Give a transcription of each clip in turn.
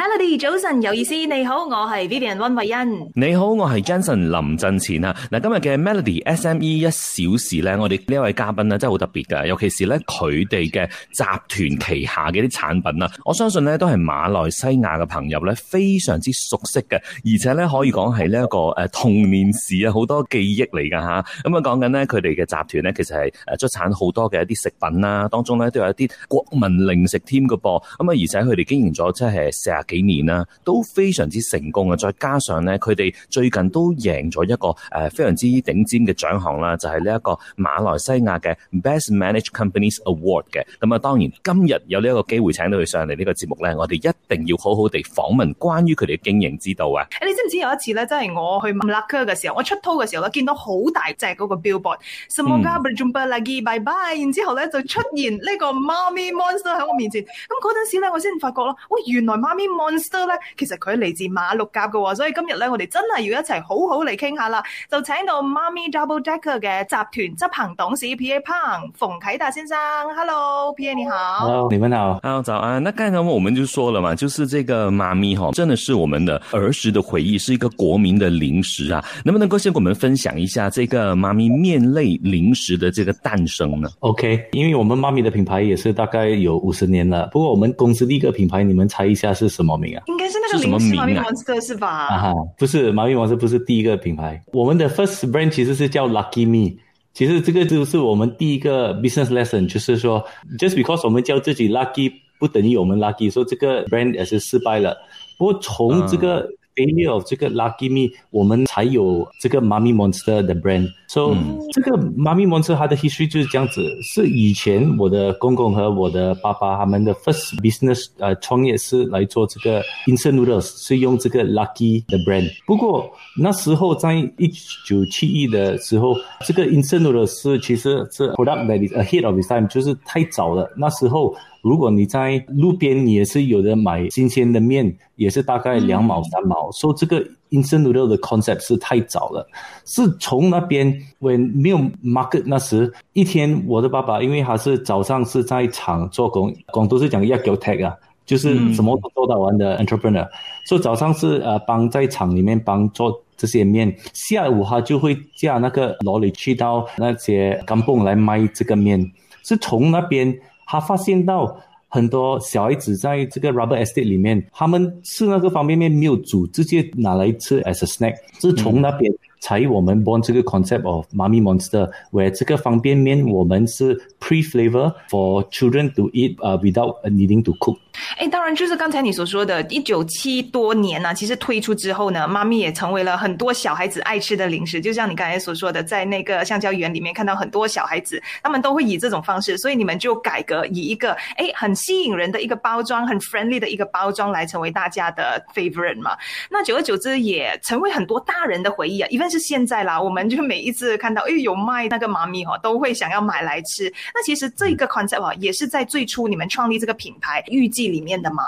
Melody，早晨，有意思。你好，我系 Vivian 温慧欣。你好，我系 Jason 林振前啊。嗱，今日嘅 Melody SME 一小时咧，我哋呢位嘉宾咧真系好特别噶，尤其是咧佢哋嘅集团旗下嘅啲产品啊，我相信咧都系马来西亚嘅朋友咧非常之熟悉嘅，而且咧可以讲系呢一个诶童年时啊好多记忆嚟噶吓。咁啊讲紧咧佢哋嘅集团咧，其实系诶出产好多嘅一啲食品啦，当中咧都有一啲国民零食添噶噃。咁啊，而且佢哋经营咗即系成。日。幾年啦都非常之成功啊，再加上咧佢哋最近都贏咗一個誒非常之頂尖嘅獎項啦，就係呢一個馬來西亞嘅 Best Managed Companies Award 嘅。咁啊，當然今日有呢一個機會請到佢上嚟呢個節目咧，我哋一定要好好地訪問關於佢哋嘅經營之道啊！诶，你知唔知有一次咧，真係我去 m l a a 嘅時候，我出頭嘅時候咧，見到好大隻嗰個 b i l l b o a r d s e m o g a b r j u m e l a b y e bye，然之後咧就出現呢個 m 咪 monster 喺我面前。咁嗰陣時咧，我先發覺咯，喂，原來媽咪。Monster 咧，其实佢嚟自马六甲嘅，所以今日咧，我哋真系要一齐好好嚟倾下啦。就请到妈咪 Double Decker 嘅集团执行董事 P A Pang 冯启达先生，Hello，P A 你好，Hello，你们好，Hello，早安。那刚才我们就说了嘛，就是这个妈咪哈，真的是我们的儿时的回忆，是一个国民的零食啊。能不能够先跟我们分享一下这个妈咪面类零食的这个诞生呢？OK，因为我们妈咪的品牌也是大概有五十年了，不过我们公司第一个品牌，你们猜一下是什么？毛名啊，应该是那个什么名啊？王子哥是吧？啊哈，不是，马运王子不是第一个品牌。我们的 first brand 其实是叫 Lucky Me，其实这个就是我们第一个 business lesson，就是说，just because 我们叫自己 lucky，不等于我们 lucky，说这个 brand 也是失败了。不过从这个。Failure of 这个 Lucky Me，我们才有这个 Mummy Monster 的 brand。So 这个 Mummy Monster 它的 history 就是这样子，是以前我的公公和我的爸爸他们的 first business 呃创业是来做这个 Instant Noodles，是用这个 Lucky 的 brand。不过那时候在一九七一的时候，这个 Instant Noodles 其实是 product that is ahead of its time，就是太早了。那时候如果你在路边，你也是有人买新鲜的面，也是大概两毛三毛。说这个 instant noodle 的 concept 是太早了，是从那边，when 没有 market 那时，一天我的爸爸因为他是早上是在厂做工，广东是讲“要 go t a h 啊，就是什么都做到完的 entrepreneur，所以早上是呃帮在厂里面帮做这些面，下午他就会驾那个楼里去到那些钢蹦来卖这个面，是从那边。他发现到很多小孩子在这个 Rubber Estate 里面，他们吃那个方便面没有煮，直接拿来吃 as a snack。是从那边才我们 born 这个 concept of Mummy Monster，where 这个方便面我们是 pre-flavor for children to eat 啊，without needing to cook。哎，当然就是刚才你所说的，一九七多年呢，其实推出之后呢，妈咪也成为了很多小孩子爱吃的零食。就像你刚才所说的，在那个橡胶园里面看到很多小孩子，他们都会以这种方式，所以你们就改革以一个哎很吸引人的一个包装，很 friendly 的一个包装来成为大家的 favorite 嘛。那久而久之也成为很多大人的回忆啊。一份是现在啦，我们就每一次看到哎有卖那个妈咪哈，都会想要买来吃。那其实这个 concept 哈，也是在最初你们创立这个品牌预计。里面的吗？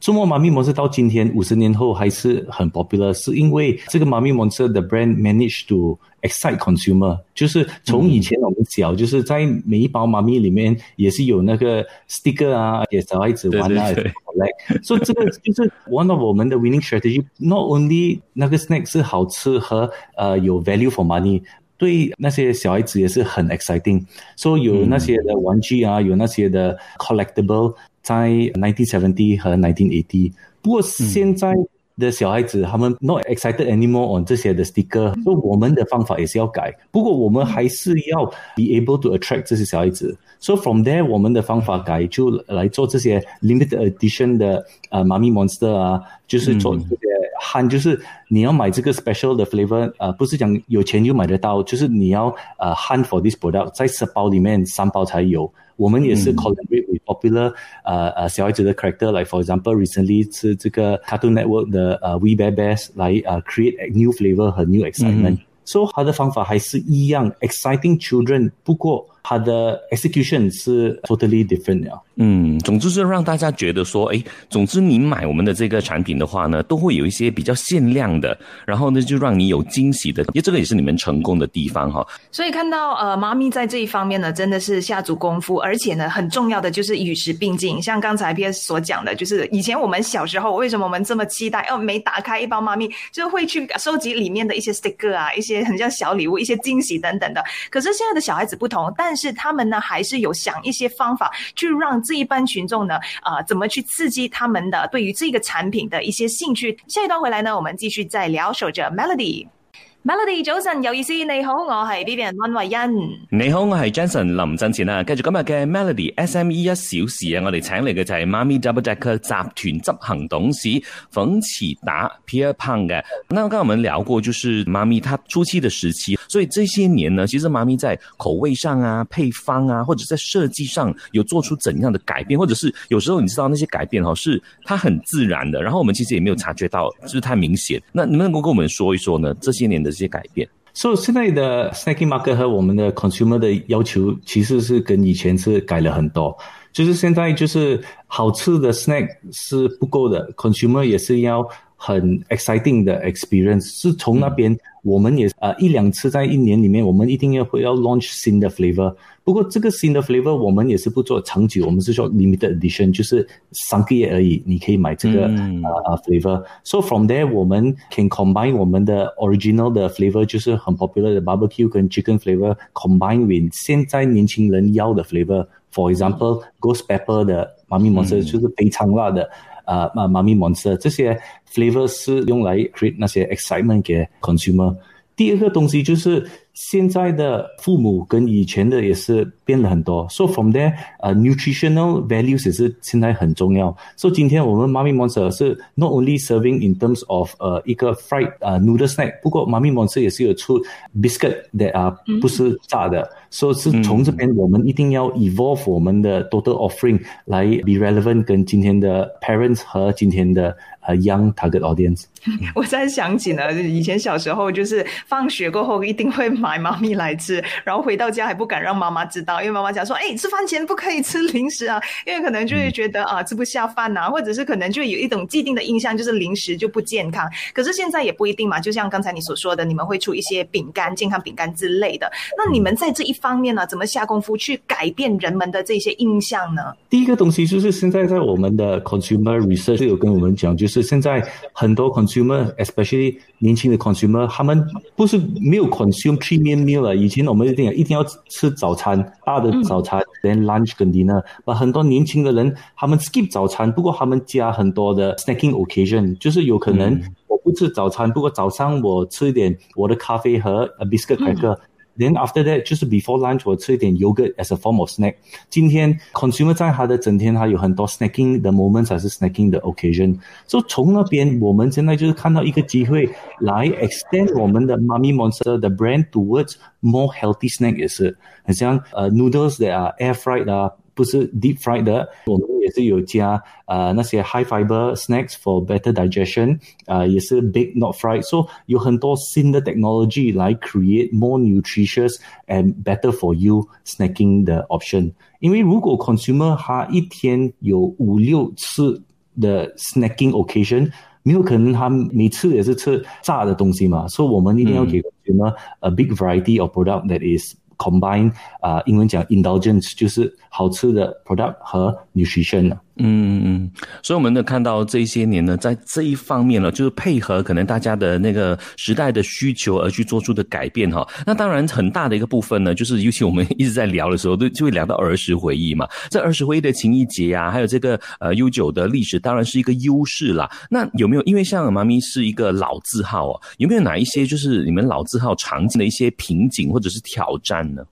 中国妈咪模式到今天五十年后还是很 popular，是因为这个妈咪模式的 brand manage d to excite consumer，就是从以前我们小就是在每一包妈咪里面也是有那个 sticker 啊，给小孩子玩啊，好 l 所以这个就是 one of 我们的 winning strategy。Not only 那个 snack 是好吃和呃有 value for money。对那些小孩子也是很 exciting，so, 有那些的玩具啊，有那些的 collectable 在1970和1980。不过现在的小孩子他们 not excited anymore on 这些的 sticker，所以我们的方法也是要改。不过我们还是要 be able to attract 这些小孩子。So from there 我们的方法改就来做这些 limit edition d 的呃 mummy monster 啊，就是做这些。憨就是你要买这个 special 的 flavor，呃，不是讲有钱就买得到，就是你要呃 hunt for this product，在十包里面三包才有。我们也是 collaborate with popular 呃呃小孩子的 character，like for example recently 是这个 cartoon network 的呃 Wee Babies 来呃 create a new flavor 和 new excitement。So 好的方法还是一样，exciting children，不过。它的 execution 是 totally different 的。嗯，总之是让大家觉得说，哎，总之你买我们的这个产品的话呢，都会有一些比较限量的，然后呢就让你有惊喜的，因为这个也是你们成功的地方哈。所以看到呃，妈咪在这一方面呢，真的是下足功夫，而且呢，很重要的就是与时并进。像刚才 PS 所讲的，就是以前我们小时候为什么我们这么期待，哦，每打开一包妈咪，就会去收集里面的一些 stick e r 啊，一些很像小礼物、一些惊喜等等的。可是现在的小孩子不同，但但是他们呢，还是有想一些方法去让这一般群众呢，啊，怎么去刺激他们的对于这个产品的一些兴趣？下一段回来呢，我们继续再聊。守着 Melody。Melody 早晨有意思，你好，我系呢人温慧欣。你好，我系 Jenson 林振前啊。继续今日嘅 Melody SME 一小时啊，我哋请嚟嘅就系妈咪 Double Jack 集团执行董事冯启达、Peter Pang 嘅。那刚刚我们聊过，就是妈咪她初期的时期，所以这些年呢，其实妈咪在口味上啊、配方啊，或者在设计上，有做出怎样的改变，或者是有时候你知道那些改变，哈，是它很自然的，然后我们其实也没有察觉到，就是太明显。那不能够跟我们说一说呢？这些年的。些改变。所以现在的 snack market 和我们的 consumer 的要求其实是跟以前是改了很多，就是现在就是好吃的 snack 是不够的，consumer 也是要很 exciting 的 experience，是从那边。我们也呃一两次在一年里面，我们一定要会要 launch 新的 f l a v o r 不过这个新的 f l a v o r 我们也是不做长久，我们是说 limited edition，就是三个月而已，你可以买这个啊啊 f l a v o r So from there，我们 can combine 我们的 original 的 f l a v o r 就是很 popular 的 barbecue 跟 chicken f l a v o r c o m b i n e with 现在年轻人要的 f l a v o r For example，ghost pepper 的妈咪模式就是非常辣的。啊，妈咪 monster，这些 f l a v o r 是用来 create 那些 excitement 给 consumer。第二个东西就是。现在的父母跟以前的也是变了很多，So from there，呃，nutritional values 也是现在很重要。So 今天我们 Mummy Monster 是 not only serving in terms of 呃一个 fried 呃 noodle snack，不过 Mummy Monster 也是有出 biscuit that 啊不是炸的，所以是从这边我们一定要 evolve 我们的 total offering 来 be relevant 跟今天的 parents 和今天的呃 young target audience。我在想起呢，以前小时候就是放学过后一定会。买妈咪来吃，然后回到家还不敢让妈妈知道，因为妈妈讲说：“哎，吃饭前不可以吃零食啊！”因为可能就会觉得啊，吃不下饭呐，或者是可能就有一种既定的印象，就是零食就不健康。可是现在也不一定嘛，就像刚才你所说的，你们会出一些饼干、健康饼干之类的。那你们在这一方面呢，怎么下功夫去改变人们的这些印象呢？第一个东西就是现在在我们的 consumer research 有跟我们讲，就是现在很多 consumer，especially 年轻的 consumer，他们不是没有 consume。没有了。以前我们一定一定要吃早餐，大的早餐，连、后 lunch 跟 dinner。把很多年轻的人，他们 skip 早餐，不过他们加很多的 snacking occasion，就是有可能我不吃早餐，不过早上我吃一点我的咖啡和 a biscuit 台克。Then after that，就是 before lunch，我吃一点 yogurt as a form of snack。今天 consumer 在他的整天，他有很多 snacking 的 moments，还是 snacking 的 occasion。所以从那边，我们现在就是看到一个机会，来 extend 我们的 Mummy Monster 的 brand towards more healthy snack，也是，很像呃 noodles 的啊，air fried 啊。 不是 deep fried 的，我们也是有加呃那些 high fiber snacks for better digestion，呃也是 baked not fried，所、so, 以有很多新的 technology 来 create more nutritious and better for you snacking 的 option。因为如果 consumer 他一天有五六次的 snacking occasion，没有可能他每次也是吃炸的东西嘛，所、so, 以我们一定要给 consumer a big variety of product that is combine 啊，英文讲 indulgence，就是好吃的 product 和 nutrition。嗯嗯嗯，所以我们呢看到这些年呢，在这一方面呢，就是配合可能大家的那个时代的需求而去做出的改变哈。那当然很大的一个部分呢，就是尤其我们一直在聊的时候，都就会聊到儿时回忆嘛。这儿时回忆的情谊节啊，还有这个呃悠久的历史，当然是一个优势啦。那有没有因为像妈咪是一个老字号哦，有没有哪一些就是你们老字号常见的一些瓶颈或者是挑战呢？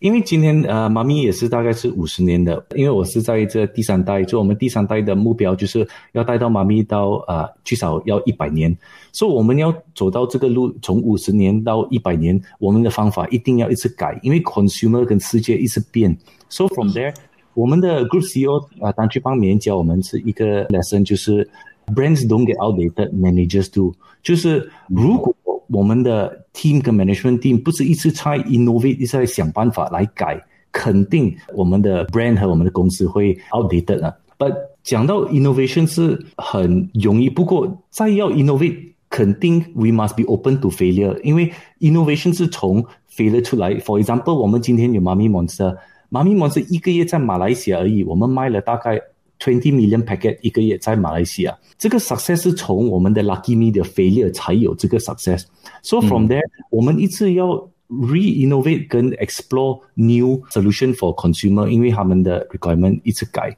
因为今天，呃，妈咪也是大概是五十年的，因为我是在这第三代就我们第三代的目标就是要带到妈咪到，呃，至少要一百年，所以我们要走到这个路，从五十年到一百年，我们的方法一定要一直改，因为 consumer 跟世界一直变。So from there，我们的 Group CEO 啊，刚去帮人教我们是一个 lesson 就是。brands don't get outdated，managers do，就是如果。我们的 team 跟 management team 不是一直在 innovate，一直在想办法来改。 肯定我们的 brand 和我们的公司会 outdated 啊。But 讲到 innovation 是很容易，不过再要 innovate，肯定 we must be open to failure，因为 innovation 是从 failure 出来。For example，我们今天有 Mami Monster，Mami Monster 一个月在马来西亚而已，我们卖了大概 Twenty million packet 一个月在马来西亚。这个 success 是从我们的 lucky media failure 才有这个 success。So from there，我们一直要 re innovate 跟 explore new solution for consumer，因为他们的 requirement 一直改。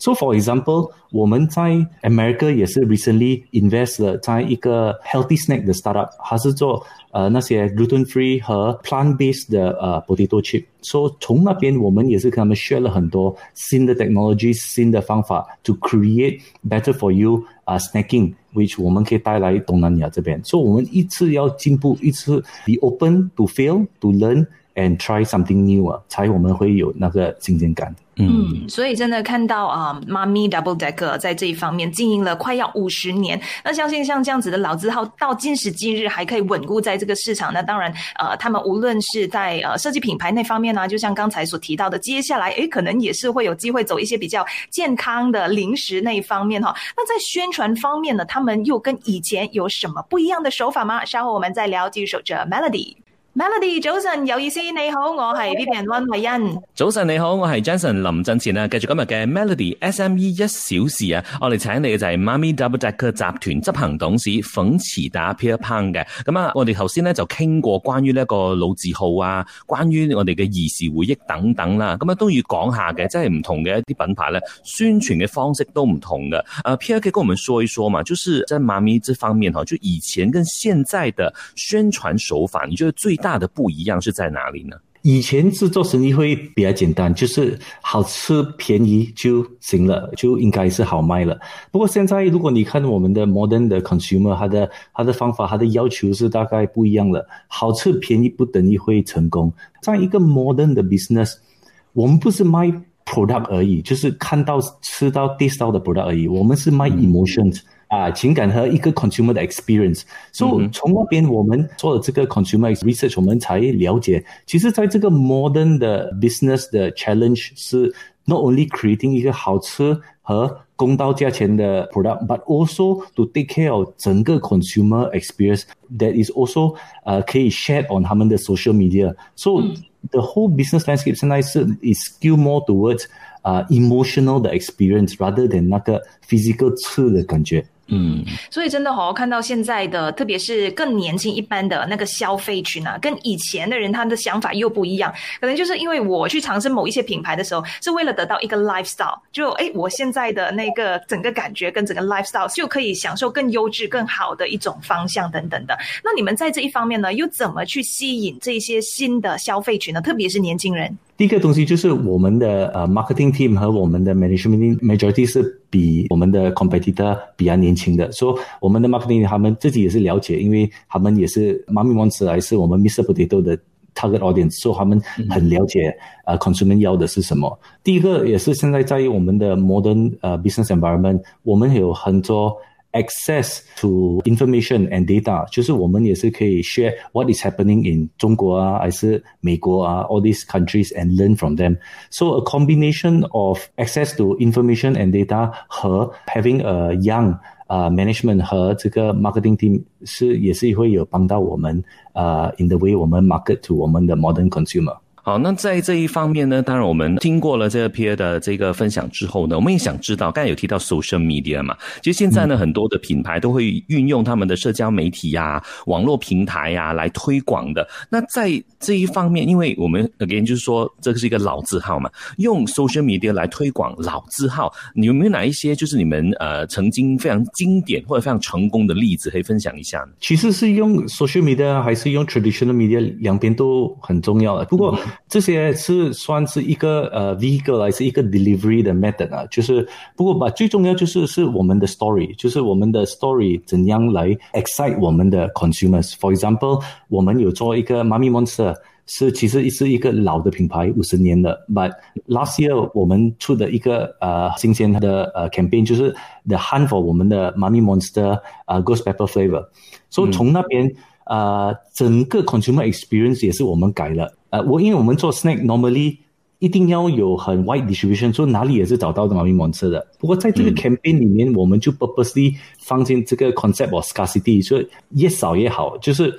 So for example，我们在 America 也是 recently invest 了在一个 healthy snack 的 startup，它是做呃那些 gluten free 和 plant based 的呃 potato chip。So 从那边我们也是跟他们 share 了很多新的 technology、新的方法 to create better for you 啊 snacking，which 我们可以带来东南亚这边。所以我们一次要进步，一次 be open to fail to learn And try something n e w 啊，才我们会有那个新鲜感。嗯，所以真的看到啊妈、u m Double Decker 在这一方面经营了快要五十年。那相信像这样子的老字号，到今时今日还可以稳固在这个市场，那当然，呃，他们无论是在呃设计品牌那方面啊，就像刚才所提到的，接下来诶，可能也是会有机会走一些比较健康的零食那一方面哈。那在宣传方面呢，他们又跟以前有什么不一样的手法吗？稍后我们再聊。继续守着 Melody。Melody，早晨有意思，你好，我系 B B N 温慧欣。早晨你好，我系 Johnson 林振前啊。继续今日嘅 Melody S M E 一小时啊，我哋请你嘅就系妈咪 Double Jack 集团执行董事冯驰达 Peter p a n 嘅。咁啊，我哋头先咧就倾过关于呢一个老字号啊，关于我哋嘅儿时回忆等等啦。咁啊都要讲下嘅，即系唔同嘅一啲品牌咧，宣传嘅方式都唔同嘅。啊，Peter，嘅，跟我们说一说嘛，就是在妈咪这方面，哈，就以前跟现在的宣传手法，你觉得最？大的不一样是在哪里呢？以前制作生意会比较简单，就是好吃便宜就行了，就应该是好卖了。不过现在，如果你看我们的 modern 的 consumer，他的他的方法，他的要求是大概不一样了。好吃便宜不等于会成功。在一个 modern 的 business，我们不是卖 product 而已，就是看到吃到 taste 到的 product 而已。我们是卖 emotion。啊，情感和一个 consumer 的 experience，所以从那边我们做的这个 consumer research，我们才了解，其实在这个 modern 的 business 的 challenge 是 not only creating 一个好吃和公道价钱的 product，but also to take care of 整个 consumer experience that is also 呃可以 share on 他们的 social media。So the whole business landscape 现在是 is skew more towards 啊 emotional 的 experience rather than 那个 physical 吃的感觉。 嗯，所以真的好看到现在的，特别是更年轻一般的那个消费群啊，跟以前的人他们的想法又不一样。可能就是因为我去尝试某一些品牌的时候，是为了得到一个 lifestyle，就哎，我现在的那个整个感觉跟整个 lifestyle 就可以享受更优质、更好的一种方向等等的。那你们在这一方面呢，又怎么去吸引这些新的消费群呢？特别是年轻人。第一个东西就是我们的呃 marketing team 和我们的 management majority 是。比我们的 competitor 比较年轻的，说我们的 marketing 他们自己也是了解，因为他们也是 many months 来是我们 m i s p r o p a t o 的 target audience，所以他们很了解啊 consumer 要的是什么。第一个也是现在在于我们的 modern 呃 business environment，我们有很多。access to information and data，就是我们也是可以 share what is happening in 中国啊，还是美国啊，all these countries and learn from them. So a combination of access to information and data 和 having a young 啊 management 和这个 marketing team 是也是会有帮到我们呃 in the way 我们 market to 我们的 modern consumer。 好，那在这一方面呢，当然我们听过了这 peer 的这个分享之后呢，我们也想知道，刚才有提到 social media 嘛？其实现在呢，很多的品牌都会运用他们的社交媒体呀、网络平台呀来推广的。那在这一方面，因为我们 again 就是说，这是一个老字号嘛，用 social media 来推广老字号，有没有哪一些就是你们呃曾经非常经典或者非常成功的例子可以分享一下呢？其实是用 social media 还是用 traditional media，两边都很重要的，不过。这些是算是一个呃，一个还是一个 delivery 的 method 啊？就是不过吧，最重要就是是我们的 story，就是我们的 story 怎样来 excite 我们的 consumers。For example，我们有做一个 Mummy Monster，是其实是一个老的品牌，五十年的。But last year 我们出的一个呃新鲜的呃 campaign，就是 the hunt for 我们的 Mummy Monster 啊，Ghost Pepper flavor。所以从那边。啊，整个 consumer experience 也是我们改了。呃，我因为我们做 snack normally 一定要有很 wide distribution，所以哪里也是找到的嘛，咪盲车的。不过在这个 campaign 里面，我们就 purposely 放进这个 concept of scarcity，所以越少越好，就是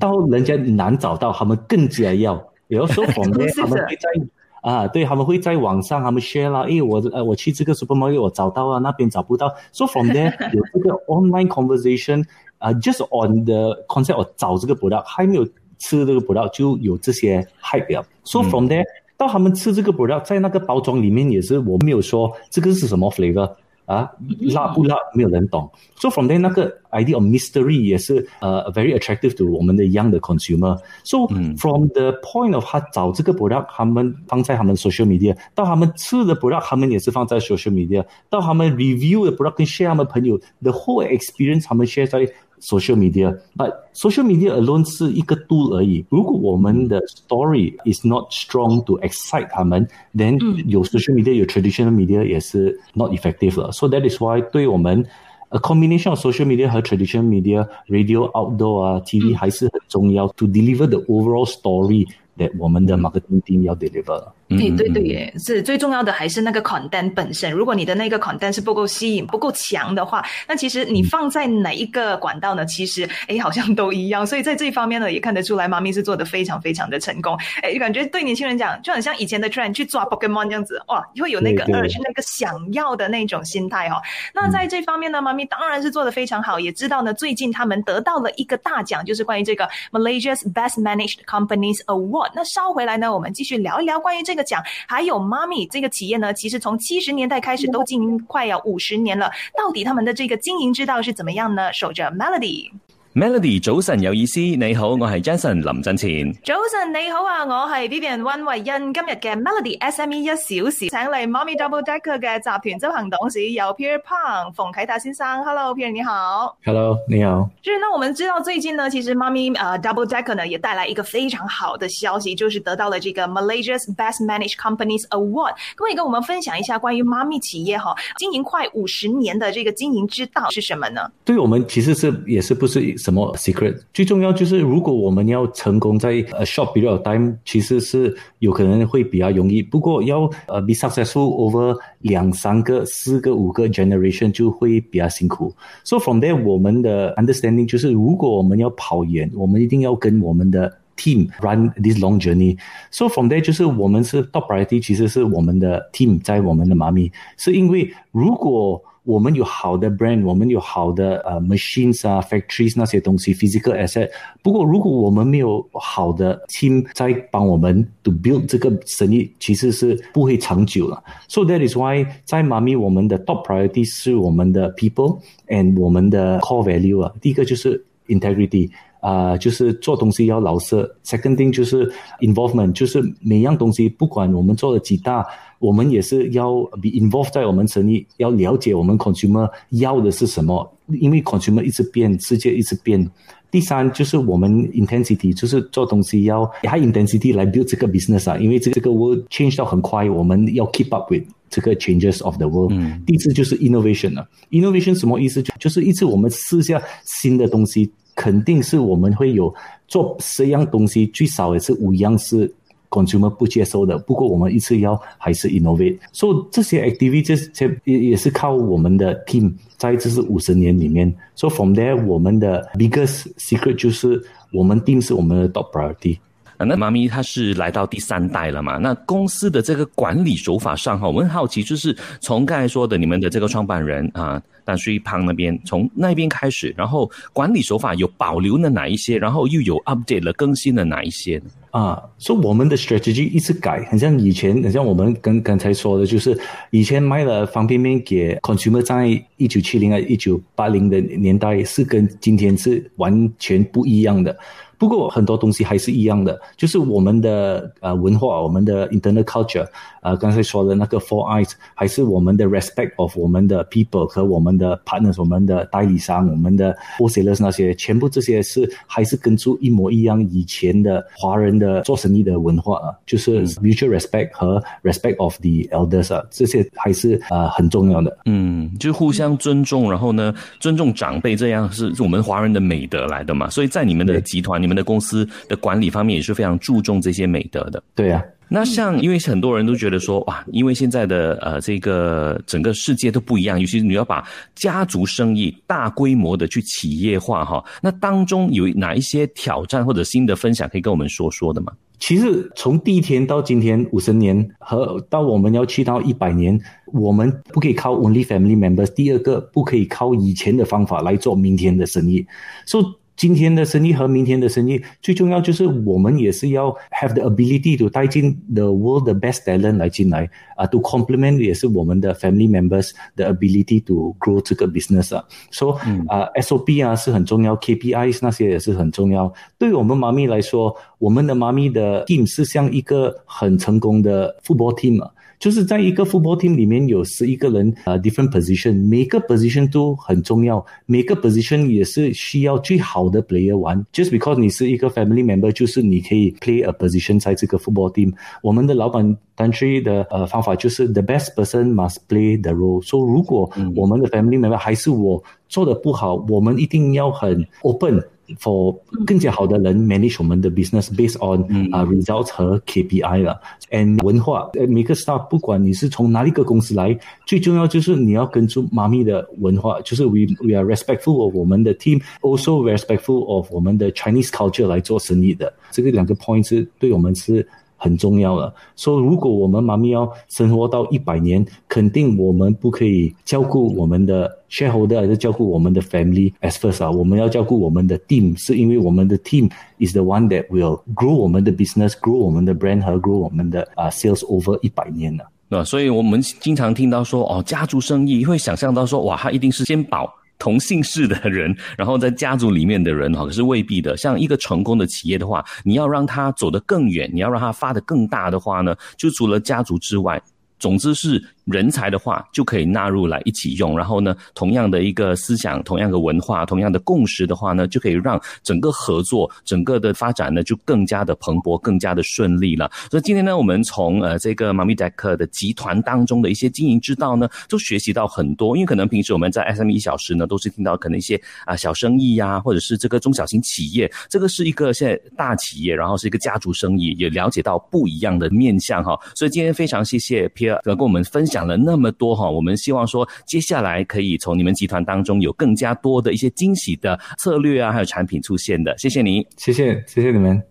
到人家难找到，他们更加要。有时候，我们他们会在啊，对，他们会在网上，他们 share 啦，因为我呃，我去这个 supermarket，我找到啊，那边找不到，所以 from there 有这个 online conversation。啊，just on the concept，找这个 product 还没有吃这个 product 就有这些害标，so from there 到他们吃这个 product，在那个包装里面也是我没有说这个是什么 flavor 啊，辣不辣没有人懂，so from there 那个 idea of mystery 也是呃 very attractive to 我们的 young 的 consumer，so from the point of 他找这个 product，他们放在他们 social media，到他们吃 the product，他们也是放在 social media，到他们 review the product 跟 share 他们朋友，the whole experience 他们 share 在。social media，but social media alone 是一个 tool 而已。如果我们的 story is not strong to excite 他们，then 有 social media 有 traditional media 也是 not effective 了。So that is why 对我们 a combination of social media 和 traditional media radio outdoor 啊 TV 还是很重要 to deliver the overall story that 我们的 marketing team 要 deliver。 对对对，是最重要的还是那个款单本身。如果你的那个款单是不够吸引、不够强的话，那其实你放在哪一个管道呢？其实哎，好像都一样。所以在这一方面呢，也看得出来，妈咪是做的非常非常的成功。哎，感觉对年轻人讲，就很像以前的 trend 去抓 Pokemon 这样子，哇，会有那个 urge、那个想要的那种心态哈。那在这方面呢，妈咪当然是做的非常好，也知道呢，最近他们得到了一个大奖，就是关于这个 Malaysia's Best Managed Companies Award。那稍回来呢，我们继续聊一聊关于这个。讲，还有妈咪这个企业呢，其实从七十年代开始都经营快要五十年了，到底他们的这个经营之道是怎么样呢？守着 Melody。Melody 早晨有意思，你好，我系 Jason 林振前。早晨你好啊，我系 Vivian 温慧欣。今日嘅 Melody SME 一小时，请嚟 Mummy Double Decker 嘅集团执行董事由 Peter Pang 冯启达先生。Hello，Peter 你好。Hello，你好。就是，那我们知道最近呢，其实 Mummy Double Decker 呢，也带来一个非常好的消息，就是得到了这个 Malaysia s Best Managed Companies Award。可唔可以跟我们分享一下关于 Mummy 企业哈经营快五十年的这个经营之道是什么呢？对我们其实是也是不是？什么 secret？最重要就是，如果我们要成功在 a short period of time，其实是有可能会比较容易。不过要呃 be successful over 两三个、四个、五个 generation 就会比较辛苦。So from there，我们的 understanding 就是，如果我们要跑远，我们一定要跟我们的。team run this long journey。So from there，就是我们是 top priority，其实是我们的 team 在我们的妈咪，是因为如果我们有好的 brand，我们有好的呃 machines 啊，factories 那些东西，physical asset。不过如果我们没有好的 team 在帮我们 to build 这个生意，其实是不会长久了。So that is why 在妈咪我们的 top priority 是我们的 people and 我们的 core value 啊。第一个就是 integrity， 啊，就是做东西要老实。Second thing 就是 involvement，就是每样东西不管我们做了几大，我们也是要 be involved 在我们生意，要了解我们 consumer 要的是什么，因为 consumer 一直变，世界一直变。第三就是我们 intensity，就是做东西要 high intensity 来 build 这个 business 啊，因为这个这个 world change 到很快，我们要 keep up with 这个 changes of the world。嗯、第四就是 innovation 了，innovation 什么意思？就是一次我们试下新的东西。肯定是我们会有做十样东西，最少也是五样是 consumer 不接受的。不过我们一次要还是 innovate。所以这些 a c t i v i t y 这些也也是靠我们的 team，在这是五十年里面。所以 from there 我们的 biggest secret 就是我们定是我们的 top priority。那妈咪她是来到第三代了嘛？那公司的这个管理手法上哈，我们好奇就是从刚才说的你们的这个创办人啊，但水胖那边从那边开始，然后管理手法有保留了哪一些，然后又有 u p d a t e 了更新了哪一些呢？啊，所以我们的 strategy 一直改，很像以前，很像我们跟刚才说的，就是以前卖了方便面给 consumer 在一九七零啊一九八零的年代是跟今天是完全不一样的。不过很多东西还是一样的，就是我们的呃文化，我们的 i n t e r n a l c u l t u r e 呃，刚才说的那个 four eyes，还是我们的 respect of 我们的 people 和我们的 partners、我们的代理商、我们的 wholesalers 那些，全部这些是还是跟出一模一样以前的华人的做生意的文化啊，就是 mutual respect 和 respect of the elders 啊，这些还是呃很重要的，嗯，就互相尊重，然后呢，尊重长辈，这样是我们华人的美德来的嘛，所以在你们的集团，里面。们的公司的管理方面也是非常注重这些美德的。对啊，那像因为很多人都觉得说哇，因为现在的呃这个整个世界都不一样，尤其是你要把家族生意大规模的去企业化哈，那当中有哪一些挑战或者新的分享可以跟我们说说的吗？其实从第一天到今天五十年，和到我们要去到一百年，我们不可以靠 only family members，第二个不可以靠以前的方法来做明天的生意，所以。今天的生意和明天的生意，最重要就是我们也是要 have the ability to 带进 the world the best talent 来进来啊，to complement 也是我们的 family members the ability to grow 这个 business 啊。So 啊，SOP 啊是很重要，KPIs 那些也是很重要。对于我们妈咪来说，我们的妈咪的 team 是像一个很成功的 football team 啊。就是在一个 football team 里面有十一个人，啊 different position，每个 position 都很重要，每个 position 也是需要最好的 player 玩。Just because 你是一个 family member，就是你可以 play a position 在这个 football team。我们的老板 country 的呃方法就是 the best person must play the role。所如果我们的 family member 还是我做的不好，我们一定要很 open。for 更加好的人 manage 我们的 business based on 啊 results 和 KPI 了。a n d 文化，每个 staff 不管你是从哪一个公司来，最重要就是你要跟住妈咪的文化，就是 we we are respectful of 我们的 team，also respectful of 我们的 Chinese culture 来做生意的，这个两个 point 是对我们是。很重要了。说如果我们妈咪要生活到一百年，肯定我们不可以照顾我们的 shareholder，还是照顾我们的 family as first 啊。我们要照顾我们的 team，是因为我们的 team is the one that will grow 我们的 business，grow 我们的 brand 和 grow 我们的啊 sales over 一百年了。那所以我们经常听到说，哦，家族生意会想象到说，哇，它一定是先保。同姓氏的人，然后在家族里面的人哈，可是未必的。像一个成功的企业的话，你要让他走得更远，你要让他发得更大的话呢，就除了家族之外，总之是。人才的话就可以纳入来一起用，然后呢，同样的一个思想、同样的文化、同样的共识的话呢，就可以让整个合作、整个的发展呢，就更加的蓬勃、更加的顺利了。所以今天呢，我们从呃这个 m a m i Dec 的集团当中的一些经营之道呢，都学习到很多。因为可能平时我们在 SM 一小时呢，都是听到可能一些啊小生意呀，或者是这个中小型企业，这个是一个现在大企业，然后是一个家族生意，也了解到不一样的面相哈。所以今天非常谢谢 Pierre 跟我们分。讲了那么多哈，我们希望说接下来可以从你们集团当中有更加多的一些惊喜的策略啊，还有产品出现的。谢谢您，谢谢谢谢你们。